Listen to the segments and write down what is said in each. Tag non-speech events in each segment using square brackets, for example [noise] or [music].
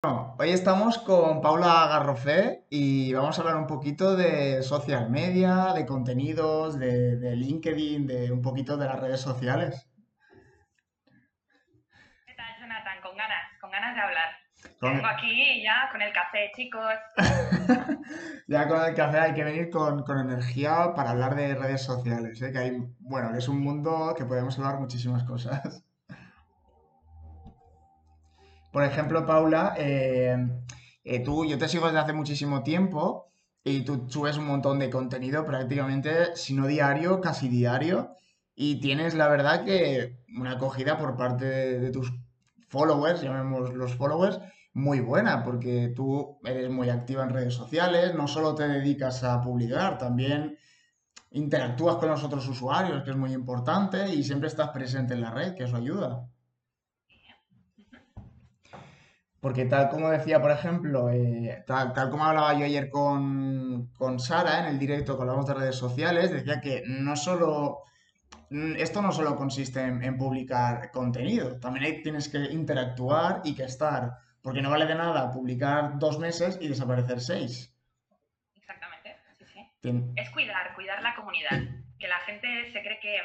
Bueno, hoy estamos con Paula Garrofé y vamos a hablar un poquito de social media, de contenidos, de, de LinkedIn, de un poquito de las redes sociales. ¿Qué tal, Jonathan? Con ganas, con ganas de hablar. Con- Vengo aquí ya con el café, chicos. [laughs] Ya con el café hay que venir con, con energía para hablar de redes sociales, ¿eh? Que hay, bueno, que es un mundo que podemos hablar muchísimas cosas. Por ejemplo, Paula, eh, eh, tú, yo te sigo desde hace muchísimo tiempo y tú subes un montón de contenido prácticamente, si no diario, casi diario, y tienes la verdad que una acogida por parte de, de tus followers, llamemos los followers, muy buena, porque tú eres muy activa en redes sociales, no solo te dedicas a publicar, también interactúas con los otros usuarios, que es muy importante, y siempre estás presente en la red, que eso ayuda. Porque tal como decía, por ejemplo, eh, tal, tal como hablaba yo ayer con, con Sara en el directo que hablamos de redes sociales, decía que no solo, mm, esto no solo consiste en, en publicar contenido, también hay- tienes que interactuar y que estar, porque no vale de nada publicar dos meses y desaparecer seis. Exactamente, sí, sí. Tien- Es cuidar, cuidar la comunidad. Que la gente se cree que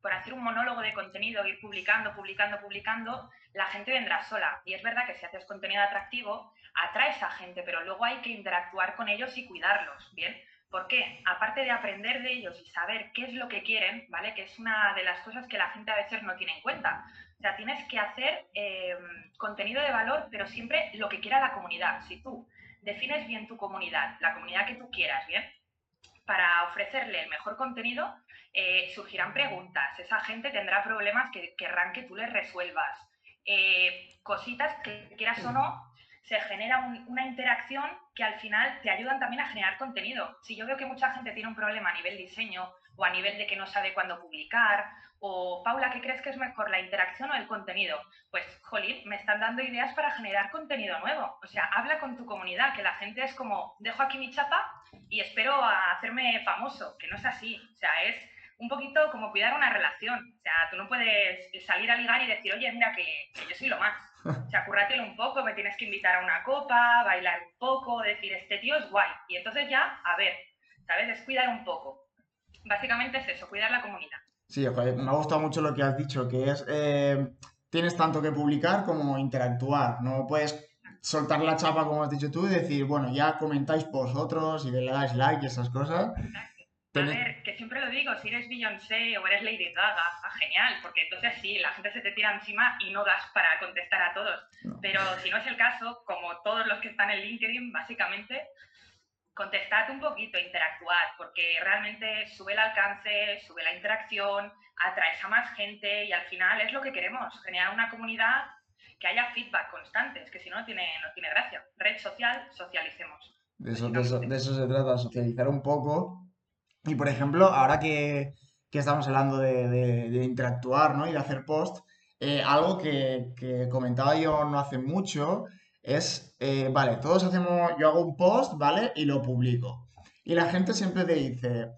por hacer un monólogo de contenido, ir publicando, publicando, publicando, la gente vendrá sola. Y es verdad que si haces contenido atractivo, atraes a gente, pero luego hay que interactuar con ellos y cuidarlos, ¿bien? ¿Por qué? Aparte de aprender de ellos y saber qué es lo que quieren, ¿vale? Que es una de las cosas que la gente a veces no tiene en cuenta. O sea, tienes que hacer eh, contenido de valor, pero siempre lo que quiera la comunidad. Si tú defines bien tu comunidad, la comunidad que tú quieras, ¿bien? Para ofrecerle el mejor contenido, eh, surgirán preguntas. Esa gente tendrá problemas que querrán que tú les resuelvas. Eh, cositas que quieras o no, se genera un- una interacción que al final te ayudan también a generar contenido. Si yo veo que mucha gente tiene un problema a nivel diseño o a nivel de que no sabe cuándo publicar, o Paula, ¿qué crees que es mejor, la interacción o el contenido? Pues, jolín, me están dando ideas para generar contenido nuevo. O sea, habla con tu comunidad, que la gente es como, dejo aquí mi chapa y espero a hacerme famoso, que no es así. O sea, es un poquito como cuidar una relación. O sea, tú no puedes salir a ligar y decir, oye, mira que, que yo soy lo más. [laughs] O sea, currátelo un poco, me tienes que invitar a una copa, bailar un poco, decir, este tío es guay. Y entonces ya, a ver, ¿sabes? Es cuidar un poco. Básicamente es eso, cuidar la comunidad. Sí, joder, me ha gustado mucho lo que has dicho, que es, eh, tienes tanto que publicar como interactuar. No puedes soltar la chapa, como has dicho tú, y decir, bueno, ya comentáis vosotros y le dais like y esas cosas. A ver, que siempre lo digo, si eres Beyoncé o eres Lady Gaga, ah, genial, porque entonces sí, la gente se te tira encima y no das para contestar a todos. No. Pero si no es el caso, como todos los que están en LinkedIn, básicamente, contestad un poquito, interactuad, porque realmente sube el alcance, sube la interacción, atraes a más gente y al final es lo que queremos, generar una comunidad que haya feedback constante, es que si no, no tiene, no tiene gracia. Red social, socialicemos. De eso, de eso, de eso se trata, socializar un poco. Y por ejemplo, ahora que, que estamos hablando de, de- de interactuar, ¿no? Y de hacer post, eh, algo que, que comentaba yo no hace mucho es, eh, vale, todos hacemos, yo hago un post, ¿vale? Y lo publico. Y la gente siempre te dice,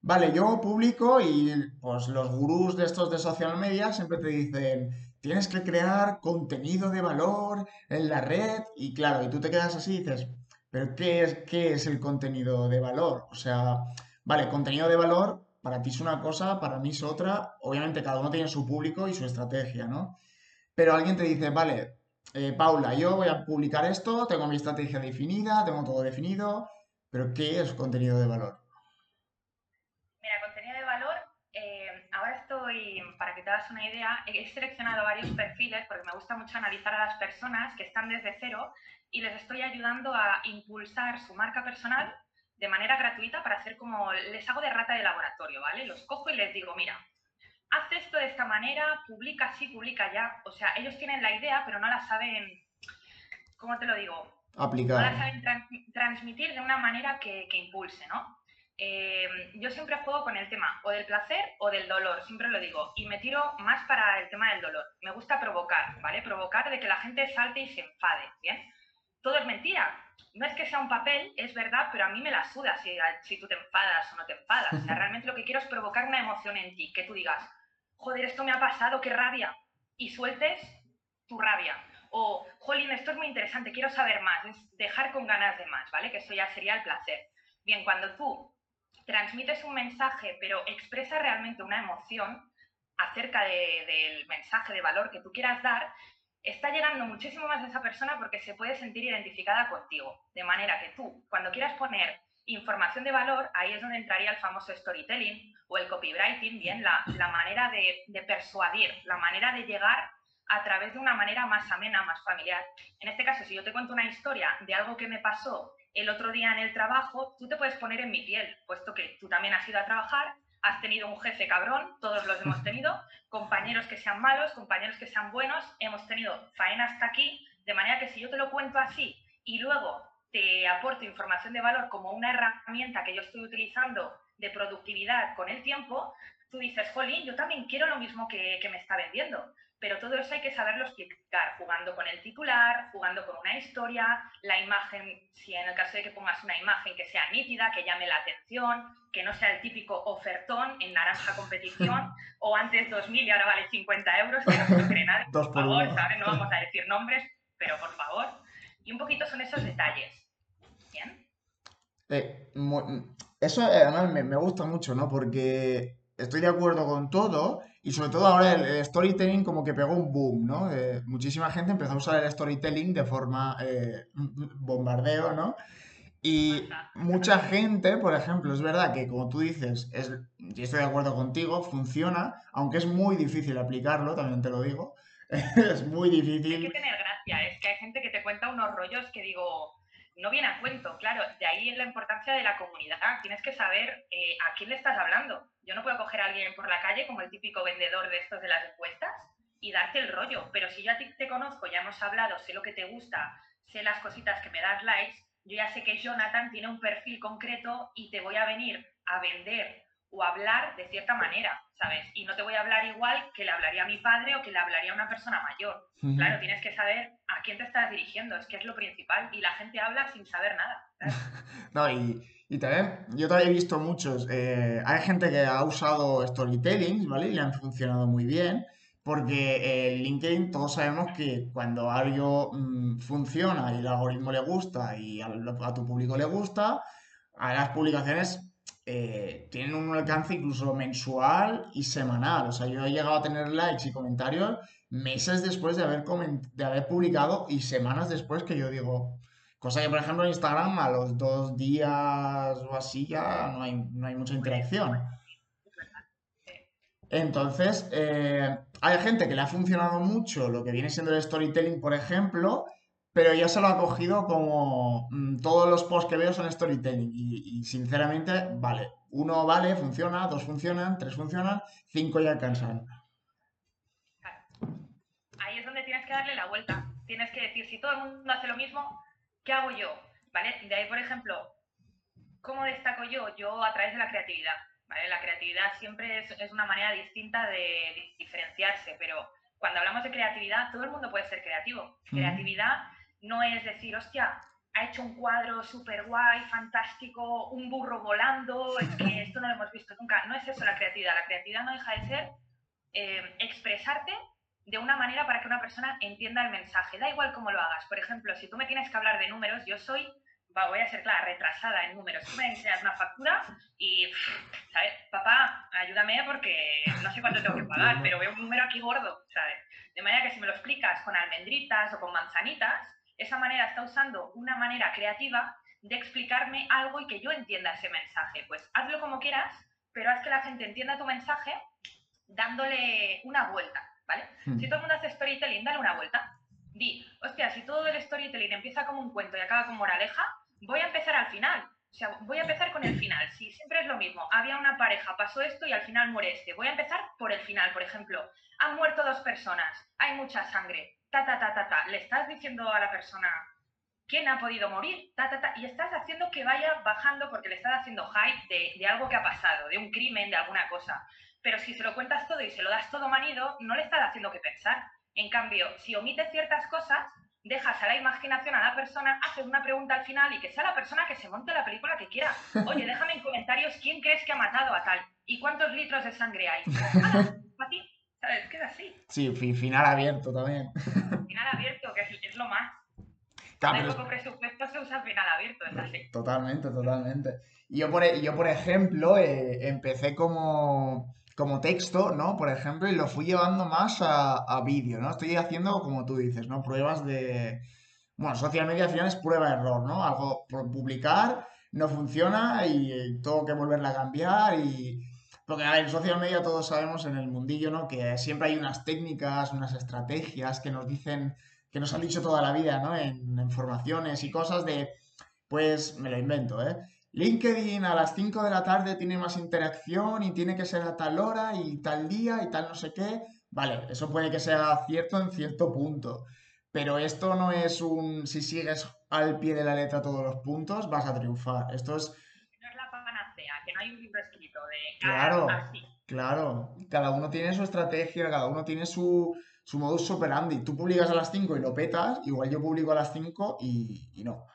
vale, yo publico y pues los gurús de estos de social media siempre te dicen, tienes que crear contenido de valor en la red. Y claro, y tú te quedas así y dices, pero ¿qué es, qué es el contenido de valor? O sea, vale, contenido de valor para ti es una cosa, para mí es otra. Obviamente cada uno tiene su público y su estrategia, ¿no? Pero alguien te dice, vale, eh, Paula, yo voy a publicar esto, tengo mi estrategia definida, tengo todo definido, pero ¿qué es contenido de valor? Mira, contenido de valor, eh, ahora estoy, para que te hagas una idea, he seleccionado varios perfiles porque me gusta mucho analizar a las personas que están desde cero y les estoy ayudando a impulsar su marca personal de manera gratuita para hacer como, les hago de rata de laboratorio, ¿vale? Los cojo y les digo, mira, haz esto de esta manera, publica así, publica ya. O sea, ellos tienen la idea, pero no la saben, ¿cómo te lo digo? no la Aplicar. saben tran- transmitir de una manera que, que impulse, ¿no? Eh, yo siempre juego con el tema o del placer o del dolor, siempre lo digo, y me tiro más para el tema del dolor. Me gusta provocar, ¿vale? Provocar de que la gente salte y se enfade, ¿bien? Todo es mentira. No es que sea un papel, es verdad, pero a mí me la suda si, si tú te enfadas o no te enfadas. O sea, [laughs] realmente lo que quiero es provocar una emoción en ti, que tú digas, joder, esto me ha pasado, qué rabia, y sueltes tu rabia. o, jolín, esto es muy interesante, quiero saber más, es dejar con ganas de más, ¿vale? Que eso ya sería el placer. Bien, cuando tú transmites un mensaje, pero expresa realmente una emoción acerca del mensaje de valor que tú quieras dar, está llegando muchísimo más a esa persona porque se puede sentir identificada contigo. De manera que tú, cuando quieras poner información de valor, ahí es donde entraría el famoso storytelling o el copywriting, bien, la, manera de, de, persuadir, la manera de llegar a través de una manera más amena, más familiar. En este caso, si yo te cuento una historia de algo que me pasó el otro día en el trabajo, tú te puedes poner en mi piel, puesto que tú también has ido a trabajar, has tenido un jefe cabrón, todos los hemos tenido, [laughs] compañeros que sean malos, compañeros que sean buenos, hemos tenido faena hasta aquí, de manera que si yo te lo cuento así y luego te aporto información de valor como una herramienta que yo estoy utilizando de productividad con el tiempo, tú dices, jolín, yo también quiero lo mismo que, que me está vendiendo. Pero todo eso hay que saberlo explicar, jugando con el titular, jugando con una historia, la imagen, si en el caso de que pongas una imagen que sea nítida, que llame la atención, que no sea el típico ofertón en naranja competición, [laughs] o antes 2.000 y ahora vale 50 euros, que no se cree nadie, [laughs] por favor, ¿sabes? No [laughs] vamos a decir nombres, pero por favor. Y un poquito son esos detalles. ¿Bien? Eh, eso además me, me gusta mucho, ¿no? Porque estoy de acuerdo con todo y sobre todo ahora el, storytelling como que pegó un boom, ¿no? Eh, muchísima gente empezó a usar el storytelling de forma eh, bombardeo, ¿no? Y mucha gente, por ejemplo, es verdad que como tú dices, es, y estoy de acuerdo contigo, funciona, aunque es muy difícil aplicarlo, también te lo digo, [laughs] es muy difícil. Hay que tener gracia, es que hay gente que te cuenta unos rollos que digo, no viene a cuento, claro, de ahí es la importancia de la comunidad. Tienes que saber eh, a quién le estás hablando. Yo no puedo coger a alguien por la calle como el típico vendedor de estos de las encuestas y darte el rollo, pero si yo a ti te conozco, ya hemos hablado, sé lo que te gusta, sé las cositas que me das likes, yo ya sé que Jonathan tiene un perfil concreto y te voy a venir a vender o hablar de cierta manera, ¿sabes? Y no te voy a hablar igual que le hablaría a mi padre o que le hablaría a una persona mayor. Claro, tienes que saber a quién te estás dirigiendo, es que es lo principal. Y la gente habla sin saber nada. [laughs] no, y, y, también, yo también he visto muchos, eh, hay gente que ha usado storytelling, ¿vale? Y le han funcionado muy bien. Porque el LinkedIn todos sabemos que cuando algo mm, funciona y el algoritmo le gusta y a, a tu público le gusta, a las publicaciones eh, tienen un alcance incluso mensual y semanal. O sea, yo he llegado a tener likes y comentarios meses después de haber, publicado y semanas después que yo digo, cosa que por ejemplo en Instagram a los dos días o así ya no hay, no hay mucha interacción. Entonces, eh, hay gente que le ha funcionado mucho lo que viene siendo el storytelling, por ejemplo, pero ya se lo ha cogido como mm, todos los posts que veo son storytelling y, sinceramente, vale, uno vale, funciona, dos funcionan, tres funcionan, cinco ya cansan. Ahí es donde tienes que darle la vuelta. Tienes que decir, si todo el mundo hace lo mismo, ¿qué hago yo? ¿Vale? De ahí, por ejemplo, ¿cómo destaco yo? Yo a través de la creatividad. ¿vale? La creatividad siempre es, es una manera distinta de diferenciarse, pero cuando hablamos de creatividad, todo el mundo puede ser creativo. Creatividad no es decir, hostia, ha hecho un cuadro súper guay, fantástico, un burro volando, es que [laughs] esto no lo hemos visto nunca. No es eso la creatividad. La creatividad no deja de ser eh, expresarte de una manera para que una persona entienda el mensaje. Da igual cómo lo hagas. Por ejemplo, si tú me tienes que hablar de números, yo soy, voy a ser clara, retrasada en números. Tú me enseñas una factura y, ¿sabes? Papá, ayúdame porque no sé cuánto tengo que pagar, [laughs] pero veo un número aquí gordo, ¿sabes? De manera que si me lo explicas con almendritas o con manzanitas, esa manera está usando una manera creativa de explicarme algo y que yo entienda ese mensaje. Pues hazlo como quieras, pero haz que la gente entienda tu mensaje dándole una vuelta, ¿vale? Hmm. Si todo el mundo hace storytelling, dale una vuelta. Di, hostia, si todo el storytelling empieza como un cuento y acaba como moraleja, voy a empezar al final. O sea, voy a empezar con el final. Si siempre es lo mismo, había una pareja, pasó esto y al final muere este. Voy a empezar por el final, por ejemplo. Han muerto dos personas, hay mucha sangre ta, ta, ta, ta, ta, le estás diciendo a la persona quién ha podido morir, ta, ta, ta, y estás haciendo que vaya bajando porque le estás haciendo hype de, algo que ha pasado, de un crimen, de alguna cosa. Pero si se lo cuentas todo y se lo das todo manido, no le estás haciendo que pensar. En cambio, si omites ciertas cosas, dejas a la imaginación a la persona, haces una pregunta al final y que sea la persona que se monte la película que quiera. Oye, déjame en comentarios quién crees que ha matado a tal y cuántos litros de sangre hay. ti, ¿Sabes? Queda así. Sí, final abierto también. [laughs] Final abierto, que es, lo más. Claro, hay poco presupuesto, se usa final abierto, es así. Totalmente, totalmente. Yo por, e, yo, por ejemplo, eh, empecé como, como texto, ¿no? Por ejemplo, y lo fui llevando más a, a vídeo, ¿no? Estoy haciendo, como tú dices, ¿no? Pruebas de... Bueno, social media al final es prueba-error, ¿no? Algo por publicar, no funciona y tengo que volverla a cambiar y porque, a en social media todos sabemos en el mundillo, ¿no? Que siempre hay unas técnicas, unas estrategias que nos dicen, que nos han dicho toda la vida, ¿no? En, en formaciones y cosas de, pues, me lo invento, ¿eh? LinkedIn a las 5 de la tarde tiene más interacción y tiene que ser a tal hora y tal día y tal no sé qué. Vale, eso puede que sea cierto en cierto punto. Pero esto no es un si sigues al pie de la letra todos los puntos, vas a triunfar. Esto es hay un libro escrito de claro, Claro, cada uno tiene su estrategia, cada uno tiene su, su modus operandi. Tú publicas a las 5 y lo petas, igual yo publico a las 5 y, y no.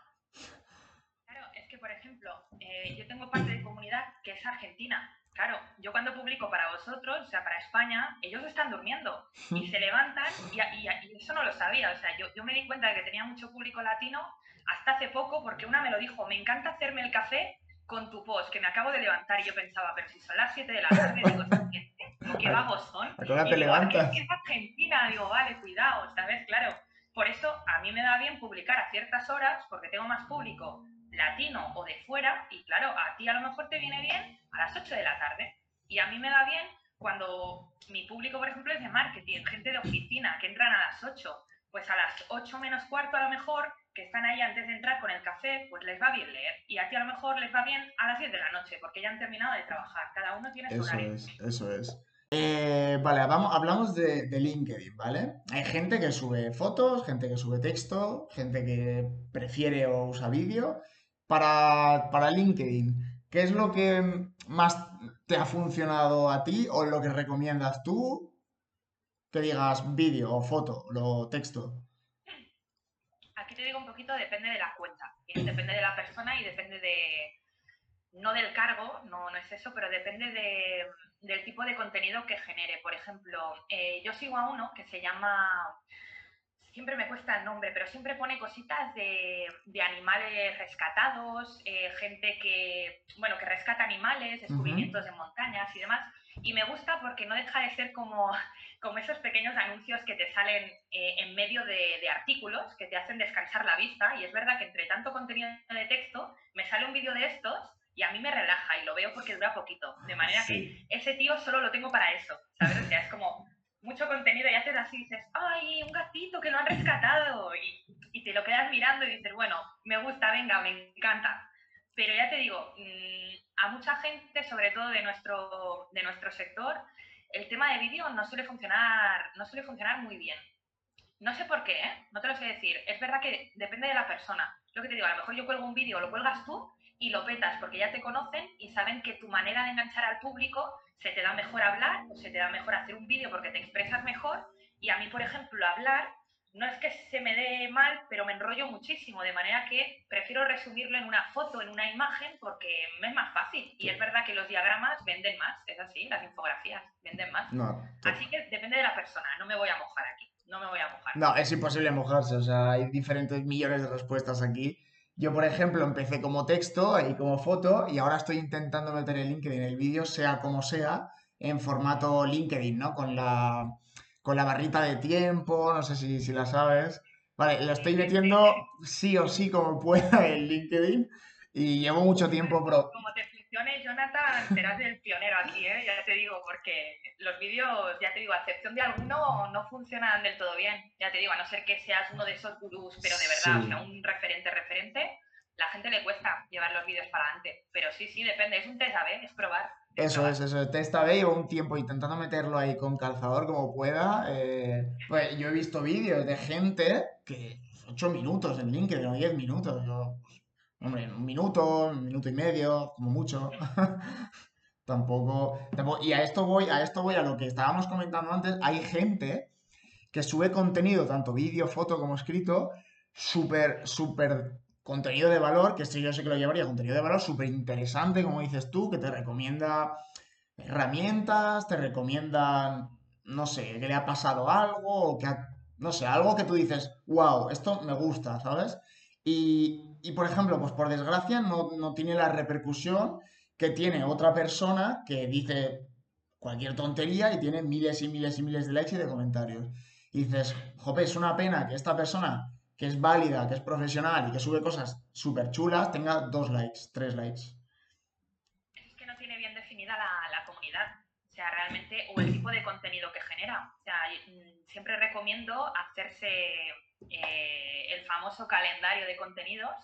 Claro, es que por ejemplo, eh, yo tengo parte de comunidad que es argentina. Claro, yo cuando publico para vosotros, o sea, para España, ellos están durmiendo y [laughs] se levantan y, y, eso no lo sabía. O sea, yo, yo me di cuenta de que tenía mucho público latino hasta hace poco porque una me lo dijo, me encanta hacerme el café con tu post, que me acabo de levantar y yo pensaba, pero si son las 7 de la tarde, digo, ¿qué vagos son? ¿A qué te levantas? Es Argentina, digo, vale, cuidado, ¿sabes? Claro, por eso a mí me da bien publicar a ciertas horas, porque tengo más público latino o de fuera, y claro, a ti a lo mejor te viene bien a las 8 de la tarde, y a mí me da bien cuando mi público, por ejemplo, es de marketing, gente de oficina, que entran a las 8, pues a las 8 menos cuarto a lo mejor que están ahí antes de entrar con el café, pues les va bien leer. Y a ti a lo mejor les va bien a las 10 de la noche, porque ya han terminado de trabajar. Cada uno tiene su eso Es, eso es. Eh, vale, vamos, hablamos de, LinkedIn, ¿vale? Hay gente que sube fotos, gente que sube texto, gente que prefiere o usa vídeo. Para, para LinkedIn, ¿qué es lo que más te ha funcionado a ti o lo que recomiendas tú? Que digas vídeo o foto, o texto digo un poquito, depende de la cuenta, depende de la persona y depende de, no del cargo, no, no es eso, pero depende de, del tipo de contenido que genere. Por ejemplo, eh, yo sigo a uno que se llama, siempre me cuesta el nombre, pero siempre pone cositas de, de animales rescatados, eh, gente que, bueno, que rescata animales, descubrimientos de montañas y demás. Y me gusta porque no deja de ser como como esos pequeños anuncios que te salen eh, en medio de, artículos que te hacen descansar la vista. Y es verdad que entre tanto contenido de texto me sale un vídeo de estos y a mí me relaja y lo veo porque dura poquito. De manera que ese tío solo lo tengo para eso. ¿Sabes? O sea, es como mucho contenido y haces así y dices, ¡ay, un gatito que lo han rescatado! Y, y te lo quedas mirando y dices, bueno, me gusta, venga, me encanta. Pero ya te digo, mm, a mucha gente, sobre todo de nuestro, de nuestro sector, el tema de vídeo no suele funcionar, no suele funcionar muy bien. No sé por qué, ¿eh? no te lo sé decir. Es verdad que depende de la persona. Lo que te digo, a lo mejor yo cuelgo un vídeo, lo cuelgas tú y lo petas porque ya te conocen y saben que tu manera de enganchar al público se te da mejor hablar o se te da mejor hacer un vídeo porque te expresas mejor. Y a mí, por ejemplo, hablar no es que se me dé mal, pero me enrollo muchísimo, de manera que prefiero resumirlo en una foto, en una imagen, porque me es más fácil. Y es verdad que los diagramas venden más, es así, las infografías venden más. así que depende de la persona, no me voy a mojar aquí, no me voy a mojar. No, es imposible mojarse, o sea, hay diferentes millones de respuestas aquí. Yo, por ejemplo, empecé como texto y como foto y ahora estoy intentando meter el LinkedIn, el vídeo, sea como sea, en formato LinkedIn, ¿no? Con la con la barrita de tiempo, no sé si, si la sabes. Vale, lo estoy metiendo sí o sí como pueda en LinkedIn y llevo mucho tiempo, pero... Como te funcione, Jonathan, serás el pionero aquí, ¿eh? ya te digo, porque los vídeos, ya te digo, a excepción de alguno, no funcionan del todo bien. Ya te digo, a no ser que seas uno de esos gurús, pero de verdad, o sea, un referente, referente, la gente le cuesta llevar los vídeos para adelante. Pero sí, sí, depende, es un test A, es probar. Eso es, eso es. Testa B, llevo un tiempo intentando meterlo ahí con calzador como pueda. Eh, pues yo he visto vídeos de gente que 8 minutos en LinkedIn o 10 minutos. Yo, pues, hombre, un minuto, un minuto y medio, como mucho. [laughs] tampoco, tampoco, Y a esto voy, a esto voy a lo que estábamos comentando antes. Hay gente que sube contenido, tanto vídeo, foto como escrito, súper, súper contenido de valor, que esto yo sé que lo llevaría, contenido de valor súper interesante, como dices tú, que te recomienda herramientas, te recomiendan no sé, que le ha pasado algo o que no sé, algo que tú dices, wow, esto me gusta, ¿sabes? Y, y por ejemplo, pues por desgracia no, no tiene la repercusión que tiene otra persona que dice cualquier tontería y tiene miles y miles y miles de likes y de comentarios. Y dices, jope, es una pena que esta persona que es válida, que es profesional y que sube cosas súper chulas, tenga dos likes, tres likes. Es que no tiene bien definida la, comunidad, o sea, realmente, o el tipo de contenido que genera. O sea, mm, siempre recomiendo hacerse eh, el famoso calendario de contenidos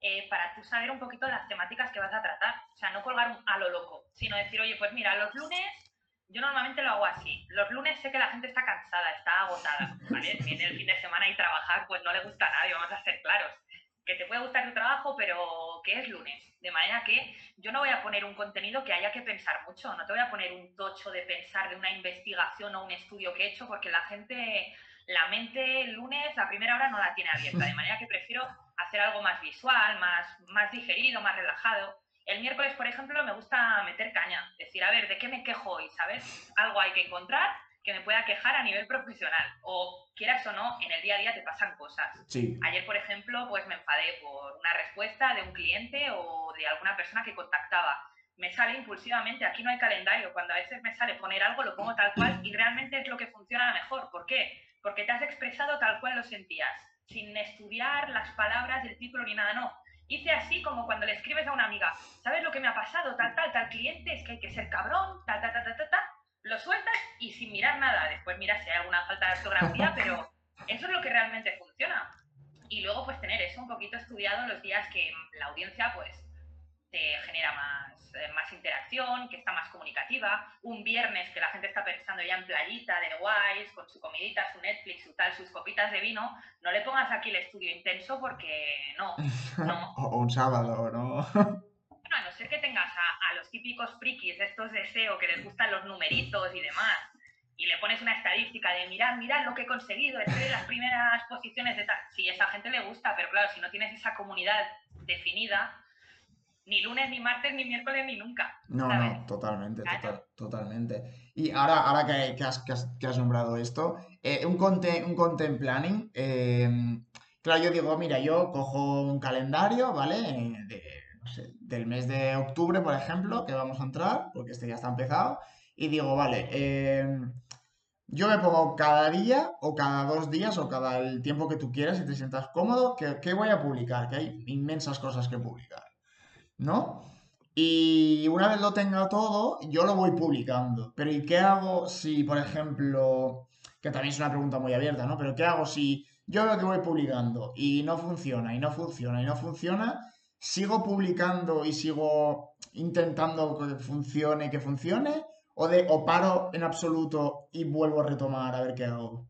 eh, para tú saber un poquito las temáticas que vas a tratar. O sea, no colgar a lo loco, sino decir, oye, pues mira, los lunes yo normalmente lo hago así. Los lunes sé que la gente está cansada, está agotada, ¿vale? [laughs] Viene el fin de semana y trabajar, pues no le gusta a nadie, vamos a ser claros. Que te puede gustar tu trabajo, pero que es lunes. De manera que yo no voy a poner un contenido que haya que pensar mucho, no te voy a poner un tocho de pensar de una investigación o un estudio que he hecho, porque la gente, la mente el lunes a primera hora no la tiene abierta. De manera que prefiero hacer algo más visual, más, más digerido, más relajado. El miércoles, por ejemplo, me gusta meter caña, decir, a ver, ¿de qué me quejo hoy? ¿Sabes? Algo hay que encontrar que me pueda quejar a nivel profesional. O quieras o no, en el día a día te pasan cosas. Sí. Ayer, por ejemplo, pues me enfadé por una respuesta de un cliente o de alguna persona que contactaba. Me sale impulsivamente, aquí no hay calendario. Cuando a veces me sale poner algo, lo pongo tal cual y realmente es lo que funciona mejor. ¿Por qué? Porque te has expresado tal cual lo sentías, sin estudiar las palabras, el título ni nada, no hice así como cuando le escribes a una amiga, ¿sabes lo que me ha pasado? Tal, tal, tal cliente, es que hay que ser cabrón, tal, tal, tal, tal, tal, lo sueltas y sin mirar nada. Después miras si hay alguna falta de ortografía, [laughs] pero eso es lo que realmente funciona. Y luego pues tener eso un poquito estudiado los días que la audiencia pues te genera más eh, más interacción, que está más comunicativa. Un viernes que la gente está pensando ya en playita, de guays, con su comidita, su Netflix, su tal, sus copitas de vino, no le pongas aquí el estudio intenso porque no. [laughs] no. o un sábado, ¿no? [laughs] bueno, a no ser que tengas a, los típicos frikis, estos deseos que les gustan los numeritos y demás, y le pones una estadística de mirad, mirad lo que he conseguido, estoy en las primeras posiciones de tal. Sí, a esa gente le gusta, pero claro, si no tienes esa comunidad definida, ni lunes, ni martes, ni miércoles, ni nunca. No, no, totalmente, totalmente. Y ahora, ahora que, has, que, has, nombrado esto, eh, un, content, un content planning, em, claro, yo digo, mira, yo cojo un calendario, ¿vale? del mes de octubre, por ejemplo, que vamos a entrar, porque este ya está empezado, y digo, vale, em, yo me pongo cada día o cada dos días o cada el tiempo que tú quieras y te sientas cómodo, ¿qué voy a publicar? Que hay inmensas cosas que publicar. ¿No? Y una vez lo tenga todo, yo lo voy publicando. Pero ¿y qué hago si, por ejemplo, que también es una pregunta muy abierta, ¿no? Pero ¿qué hago si yo veo que voy publicando y no funciona, y no funciona, y no funciona? ¿Sigo publicando y sigo intentando que funcione, que funcione? ¿O, de, o paro en absoluto y vuelvo a retomar a ver qué hago?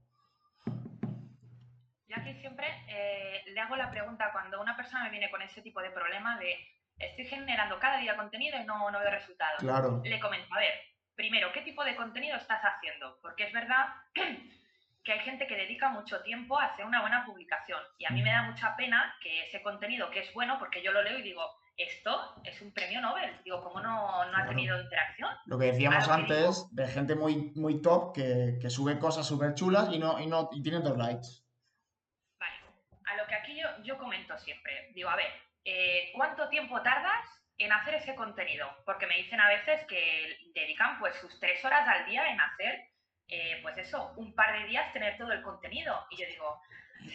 Yo aquí siempre eh, le hago la pregunta cuando una persona me viene con ese tipo de problema de estoy generando cada día contenido y no, no veo resultados. Claro. Le comento, a ver, primero, ¿qué tipo de contenido estás haciendo? Porque es verdad [clears throat] que hay gente que dedica mucho tiempo a hacer una buena publicación y a mí me da mucha pena que ese contenido que es bueno, porque yo lo leo y digo, esto es un premio Nobel, digo, ¿cómo no, no ha tenido interacción? Lo que decíamos antes, de gente muy, muy top que, que sube cosas súper chulas y, no, y, no, y tiene dos likes. Vale, a lo que aquí yo, yo comento siempre, digo, a ver, eh, ¿cuánto tiempo tardas en hacer ese contenido? Porque me dicen a veces que dedican pues sus tres horas al día en hacer, eh, pues eso, un par de días tener todo el contenido. Y yo digo,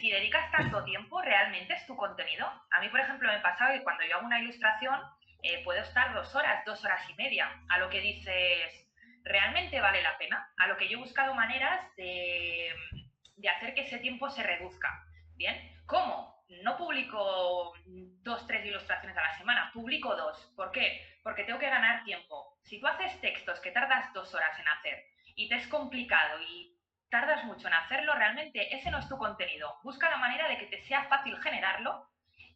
si dedicas tanto tiempo, ¿realmente es tu contenido? A mí, por ejemplo, me pasa que cuando yo hago una ilustración, eh, puedo estar dos horas, dos horas y media, a lo que dices, ¿realmente vale la pena? A lo que yo he buscado maneras de, de hacer que ese tiempo se reduzca. ¿Bien? ¿Cómo? No publico dos, tres ilustraciones a la semana, publico dos. ¿Por qué? Porque tengo que ganar tiempo. Si tú haces textos que tardas dos horas en hacer y te es complicado y tardas mucho en hacerlo, realmente ese no es tu contenido. Busca la manera de que te sea fácil generarlo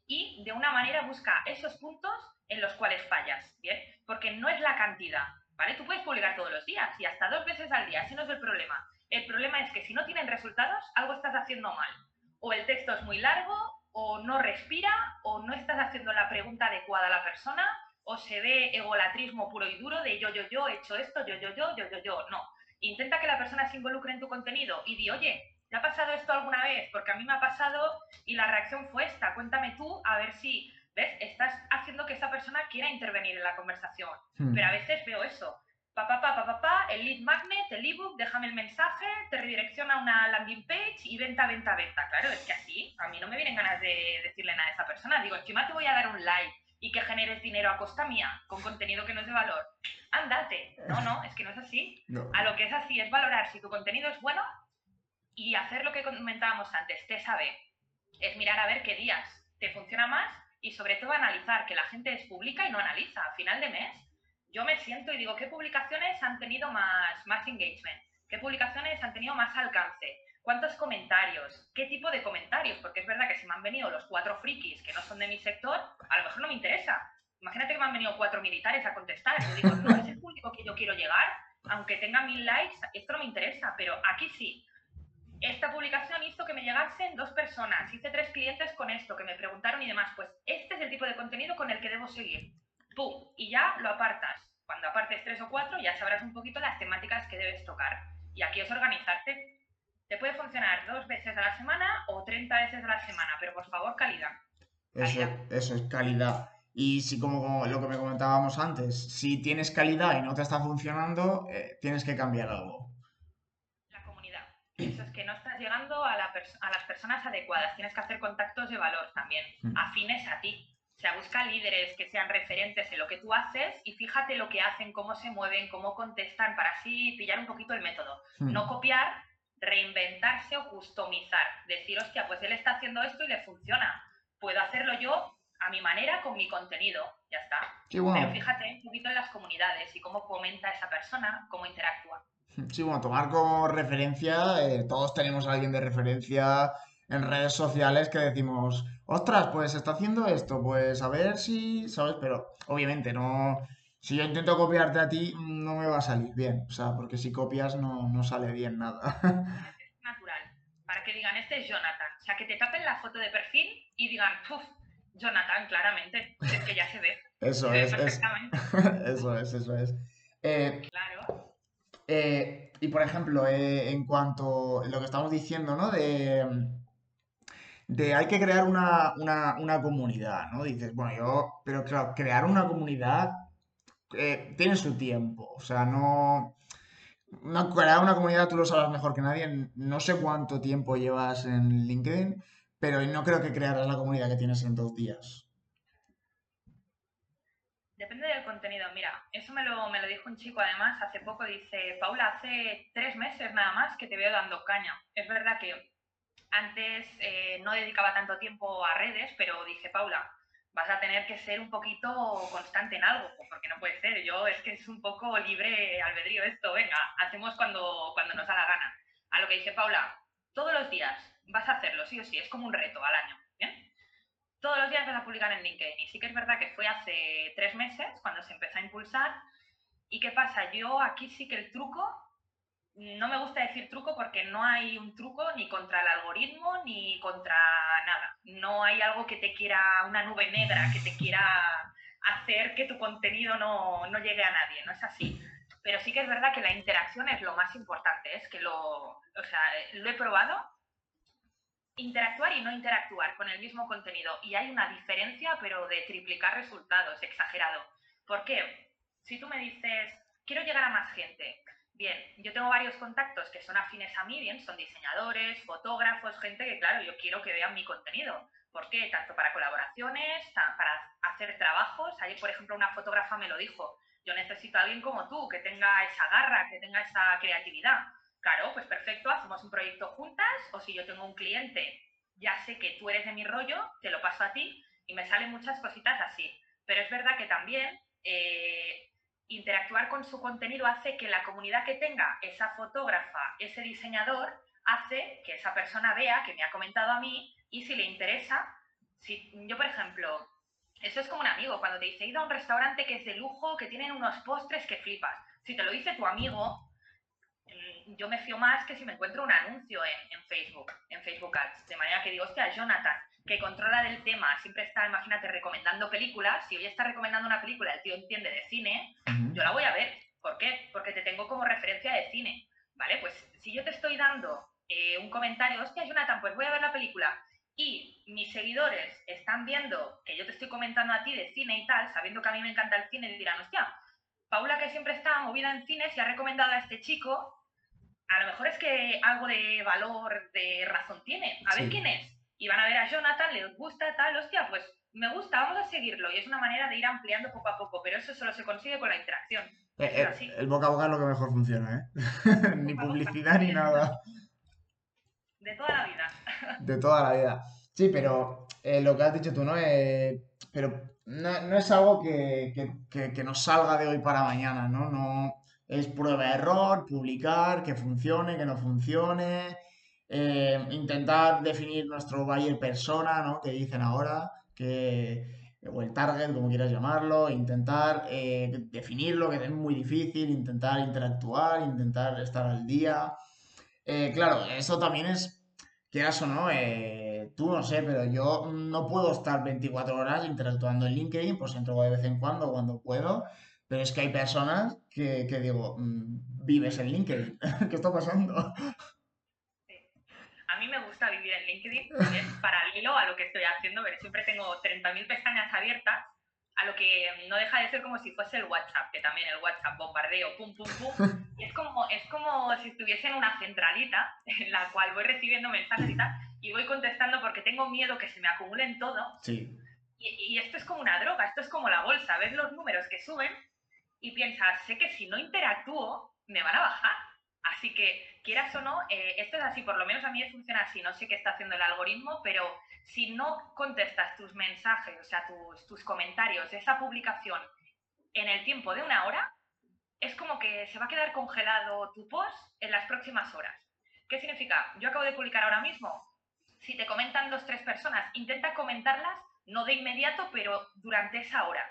y de una manera busca esos puntos en los cuales fallas, ¿bien? Porque no es la cantidad, ¿vale? Tú puedes publicar todos los días y hasta dos veces al día, ese no es el problema. El problema es que si no tienen resultados, algo estás haciendo mal. O el texto es muy largo, o no respira, o no estás haciendo la pregunta adecuada a la persona, o se ve egolatrismo puro y duro de yo, yo, yo, he hecho esto, yo, yo, yo, yo, yo, yo. No. intenta que la persona se involucre en tu contenido y di, oye, ¿te ha pasado esto alguna vez? Porque a mí me ha pasado y la reacción fue esta. Cuéntame tú a ver si, ¿ves? Estás haciendo que esa persona quiera intervenir en la conversación. Hmm. Pero a veces veo eso. Pa, pa, pa, pa, pa, pa, el lead magnet, el ebook, déjame el mensaje, te redirecciona a una landing page y venta, venta, venta. Claro, es que así a mí no me vienen ganas de decirle nada a esa persona. Digo, encima te voy a dar un like y que generes dinero a costa mía con contenido que no es de valor. Ándate. No, no, es que no es así. No. A lo que es así es valorar si tu contenido es bueno y hacer lo que comentábamos antes, te sabe. Es mirar a ver qué días te funciona más y sobre todo analizar que la gente es pública y no analiza. A final de mes yo me siento y digo, ¿qué publicaciones han tenido más, más engagement? ¿Qué publicaciones han tenido más alcance? ¿Cuántos comentarios? ¿Qué tipo de comentarios? Porque es verdad que si me han venido los cuatro frikis que no son de mi sector, a lo mejor no me interesa. Imagínate que me han venido cuatro militares a contestar. Yo digo, no es el público que yo quiero llegar, aunque tenga mil likes, esto no me interesa, pero aquí sí. Esta publicación hizo que me llegasen dos personas, hice tres clientes con esto, que me preguntaron y demás. Pues este es el tipo de contenido con el que debo seguir. ¡Pum! Y ya lo apartas. Cuando apartes tres o cuatro, ya sabrás un poquito las temáticas que debes tocar. Y aquí es organizarte. Te puede funcionar dos veces a la semana o 30 veces a la semana, pero por favor, calidad. Eso, Calidad. eso es calidad. Y si como, lo que me comentábamos antes, si tienes calidad y no te está funcionando, eh, tienes que cambiar algo. La comunidad. Eso es que no estás llegando a, la a las personas adecuadas. Tienes que hacer contactos de valor también, Mm. afines a ti. O sea, busca líderes que sean referentes en lo que tú haces y fíjate lo que hacen, cómo se mueven, cómo contestan, para así pillar un poquito el método. Hmm. No copiar, reinventarse o customizar. Decir, hostia, pues él está haciendo esto y le funciona. Puedo hacerlo yo a mi manera con mi contenido. Ya está. Bueno, Pero fíjate un poquito en las comunidades y cómo comenta esa persona, cómo interactúa. sí, bueno, tomar como referencia, eh, todos tenemos a alguien de referencia en redes sociales que decimos, ostras, pues está haciendo esto, pues a ver si, ¿sabes? Pero obviamente no, si yo intento copiarte a ti, no me va a salir bien, o sea, porque si copias no, no sale bien nada. [laughs] es natural. Para que digan, este es Jonathan. O sea, que te tapen la foto de perfil y digan, puf, Jonathan, claramente. Es que ya se ve. Eso se ve es, [laughs] eso es, eso es. Eh, Claro. Eh, y por ejemplo, eh, en cuanto a lo que estamos diciendo, ¿no? De, de hay que crear una, una- una comunidad, ¿no? Dices, bueno, yo, pero claro, crear una comunidad eh, tiene su tiempo, o sea, no, no- crear una comunidad tú lo sabes mejor que nadie, no sé cuánto tiempo llevas en LinkedIn, pero no creo que crearás la comunidad que tienes en dos días. Depende del contenido. Mira, eso me lo, me lo dijo un chico además hace poco. Dice, Paula, hace tres meses nada más que te veo dando caña. Es verdad que antes eh, no dedicaba tanto tiempo a redes, pero dije, Paula, vas a tener que ser un poquito constante en algo, porque no puede ser. Yo es que es un poco libre albedrío esto. Venga, hacemos cuando, cuando nos da la gana. A lo que dije, Paula, todos los días vas a hacerlo, sí o sí, es como un reto al año. todos los días vas a publicar en LinkedIn. Y sí que es verdad que fue hace tres meses cuando se empezó a impulsar. ¿Y qué pasa? Yo aquí sí que el truco, no me gusta decir truco porque no hay un truco ni contra el algoritmo ni contra nada. No hay algo que te quiera, una nube negra que te quiera hacer que tu contenido no, no llegue a nadie. No es así. Pero sí que es verdad que la interacción es lo más importante. Es que lo, o sea, lo he probado interactuar y no interactuar con el mismo contenido. Y hay una diferencia, pero de triplicar resultados, exagerado. ¿Por qué? Si tú me dices, quiero llegar a más gente, bien, yo tengo varios contactos que son afines a mí, bien, son diseñadores, fotógrafos, gente que, claro, yo quiero que vean mi contenido. ¿Por qué? Tanto para colaboraciones, para hacer trabajos. Ayer, por ejemplo, una fotógrafa me lo dijo. Yo necesito a alguien como tú, que tenga esa garra, que tenga esa creatividad. Claro, pues perfecto, hacemos un proyecto juntas o si yo tengo un cliente, ya sé que tú eres de mi rollo, te lo paso a ti y me salen muchas cositas así. Pero es verdad que también eh, interactuar con su contenido hace que la comunidad que tenga esa fotógrafa, ese diseñador, hace que esa persona vea que me ha comentado a mí y si le interesa, si yo por ejemplo, eso es como un amigo, cuando te dice, he ido a un restaurante que es de lujo, que tienen unos postres que flipas. Si te lo dice tu amigo, mm, yo me fío más que si me encuentro un anuncio en, en Facebook, en Facebook Ads. De manera que digo, hostia, Jonathan, que controla del tema, siempre está, imagínate, recomendando películas. Si hoy está recomendando una película, el tío entiende de cine, yo la voy a ver. ¿Por qué? Porque te tengo como referencia de cine. ¿vale? Pues si yo te estoy dando eh, un comentario, hostia, Jonathan, pues voy a ver la película, y mis seguidores están viendo que yo te estoy comentando a ti de cine y tal, sabiendo que a mí me encanta el cine, dirán, hostia, Paula que siempre está movida en cine, se ha recomendado a este chico, a lo mejor es que algo de valor, de razón tiene, a ver quién es. Y van a ver a Jonathan, le gusta tal, hostia, pues me gusta, vamos a seguirlo. Y es una manera de ir ampliando poco a poco, pero eso solo se consigue con la interacción. Eh, eh, el boca a boca es lo que mejor funciona, ¿eh? [laughs] ni publicidad ni nada. De toda la vida. [laughs] De toda la vida. Sí, pero eh, lo que has dicho tú, ¿no? pero no, es algo que, nos salga de hoy para mañana, ¿no? No es prueba error, publicar, que funcione, que no funcione, intentar definir nuestro buyer persona, ¿no? Que dicen ahora, que o el target, como quieras llamarlo, intentar eh, definirlo, que es muy difícil, intentar interactuar, intentar estar al día. Eh, claro, eso también es, quieras o no, eh, tú no sé, pero yo no puedo estar 24 horas interactuando en LinkedIn, pues entro de vez en cuando, cuando puedo, pero es que hay personas que, que digo, mm, vives en LinkedIn, [laughs] ¿qué está pasando? Mí me gusta vivir en LinkedIn es [laughs] paralelo a lo que estoy haciendo, pero siempre tengo 30.000 pestañas abiertas, a lo que no deja de ser como si fuese el WhatsApp, que también el WhatsApp bombardeo, pum, pum, pum. [laughs] Es como, es como si estuviese en una centralita en la cual voy recibiendo mensajes y tal, y voy contestando porque tengo miedo que se me acumulen todo. Sí. Y, y esto es como una droga, esto es como la bolsa, ves los números que suben y piensas, sé que si no interactúo, me van a bajar Así que, quieras o no, eh, esto es así, por lo menos a mí funciona así, no sé qué está haciendo el algoritmo, pero si no contestas tus mensajes, o sea, tus, tus comentarios de esa publicación en el tiempo de una hora, es como que se va a quedar congelado tu post en las próximas horas. ¿Qué significa? Yo acabo de publicar ahora mismo. Si te comentan dos, tres personas, intenta comentarlas, no de inmediato, pero durante esa hora,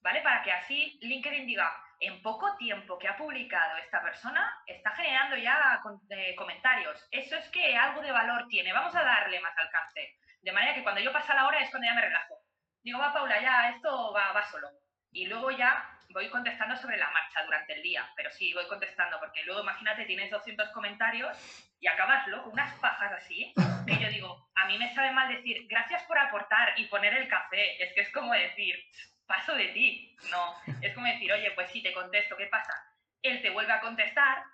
¿vale? Para que así LinkedIn diga, en poco tiempo que ha publicado esta persona, está generando ya eh, comentarios. Eso es que algo de valor tiene. Vamos a darle más alcance. De manera que cuando yo pasa la hora es cuando ya me relajo. Digo, va Paula, ya esto va, va solo. Y luego ya voy contestando sobre la marcha durante el día. Pero sí, voy contestando porque luego imagínate, tienes 200 comentarios y acabaslo con unas pajas así. Que yo digo, a mí me sabe mal decir gracias por aportar y poner el café. Es que es como decir, paso de ti. No, es como decir, oye, pues sí, te contesto, ¿qué pasa? Él te vuelve a contestar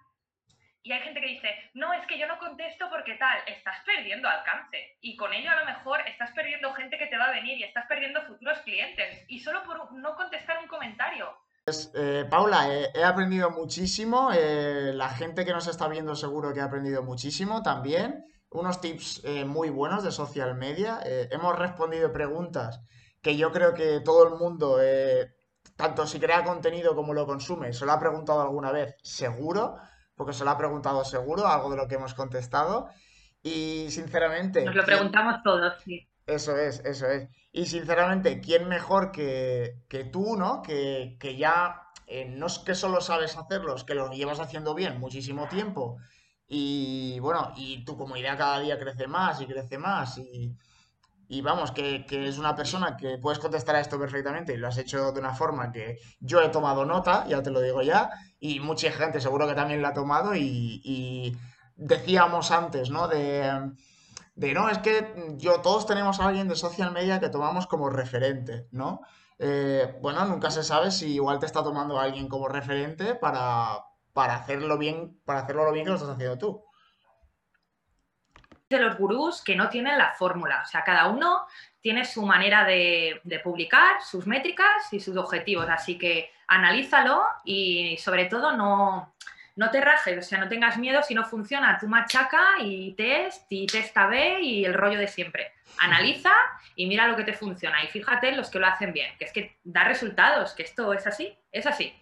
y hay gente que dice, no, es que yo no contesto porque tal, estás perdiendo alcance. Y con ello a lo mejor estás perdiendo gente que te va a venir y estás perdiendo futuros clientes. Y solo por no contestar un comentario. Pues, eh, Paula, he aprendido muchísimo. Eh, la gente que nos está viendo seguro que ha aprendido muchísimo también. Unos tips eh, muy buenos de social media. hemos respondido preguntas que yo creo que todo el mundo, eh, tanto si crea contenido como lo consume, se lo ha preguntado alguna vez, seguro, porque se lo ha preguntado seguro, algo de lo que hemos contestado. Y sinceramente... Nos lo preguntamos todos, sí. Eso es, eso es. Y sinceramente, ¿quién mejor que, tú, ¿no? Que, ya eh, no es que solo sabes hacerlo, es que lo llevas haciendo bien muchísimo tiempo. Y bueno, y tu comunidad cada día crece más y crece más. Y, y vamos, que, es una persona que puedes contestar a esto perfectamente y lo has hecho de una forma que yo he tomado nota, ya te lo digo ya, y mucha gente seguro que también la ha tomado y, decíamos antes, ¿no? De, no, es que yo, todos tenemos a alguien de social media que tomamos como referente, ¿no? Eh, bueno, nunca se sabe si igual te está tomando alguien como referente para, para hacerlo bien, para hacerlo lo bien que lo estás haciendo tú de los gurús que no tienen la fórmula. O sea, cada uno tiene su manera de, publicar, sus métricas y sus objetivos. Así que analízalo y sobre todo no, no te rajes, o sea, no tengas miedo si no funciona, tú machaca y test y testa B y el rollo de siempre. Analiza y mira lo que te funciona y fíjate en los que lo hacen bien, que es que da resultados, que esto es así, es así.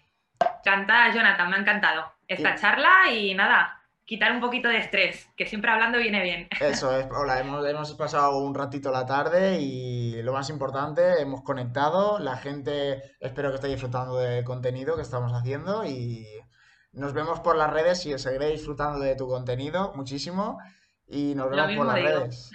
Canta, Jonathan, me ha encantado esta charla y nada, quitar un poquito de estrés, que siempre hablando viene bien. [laughs] Eso es, hola, hemos, hemos, pasado un ratito la tarde y lo más importante, hemos conectado, la gente espero que esté disfrutando del contenido que estamos haciendo y nos vemos por las redes y seguiré disfrutando de tu contenido muchísimo y nos vemos por las redes.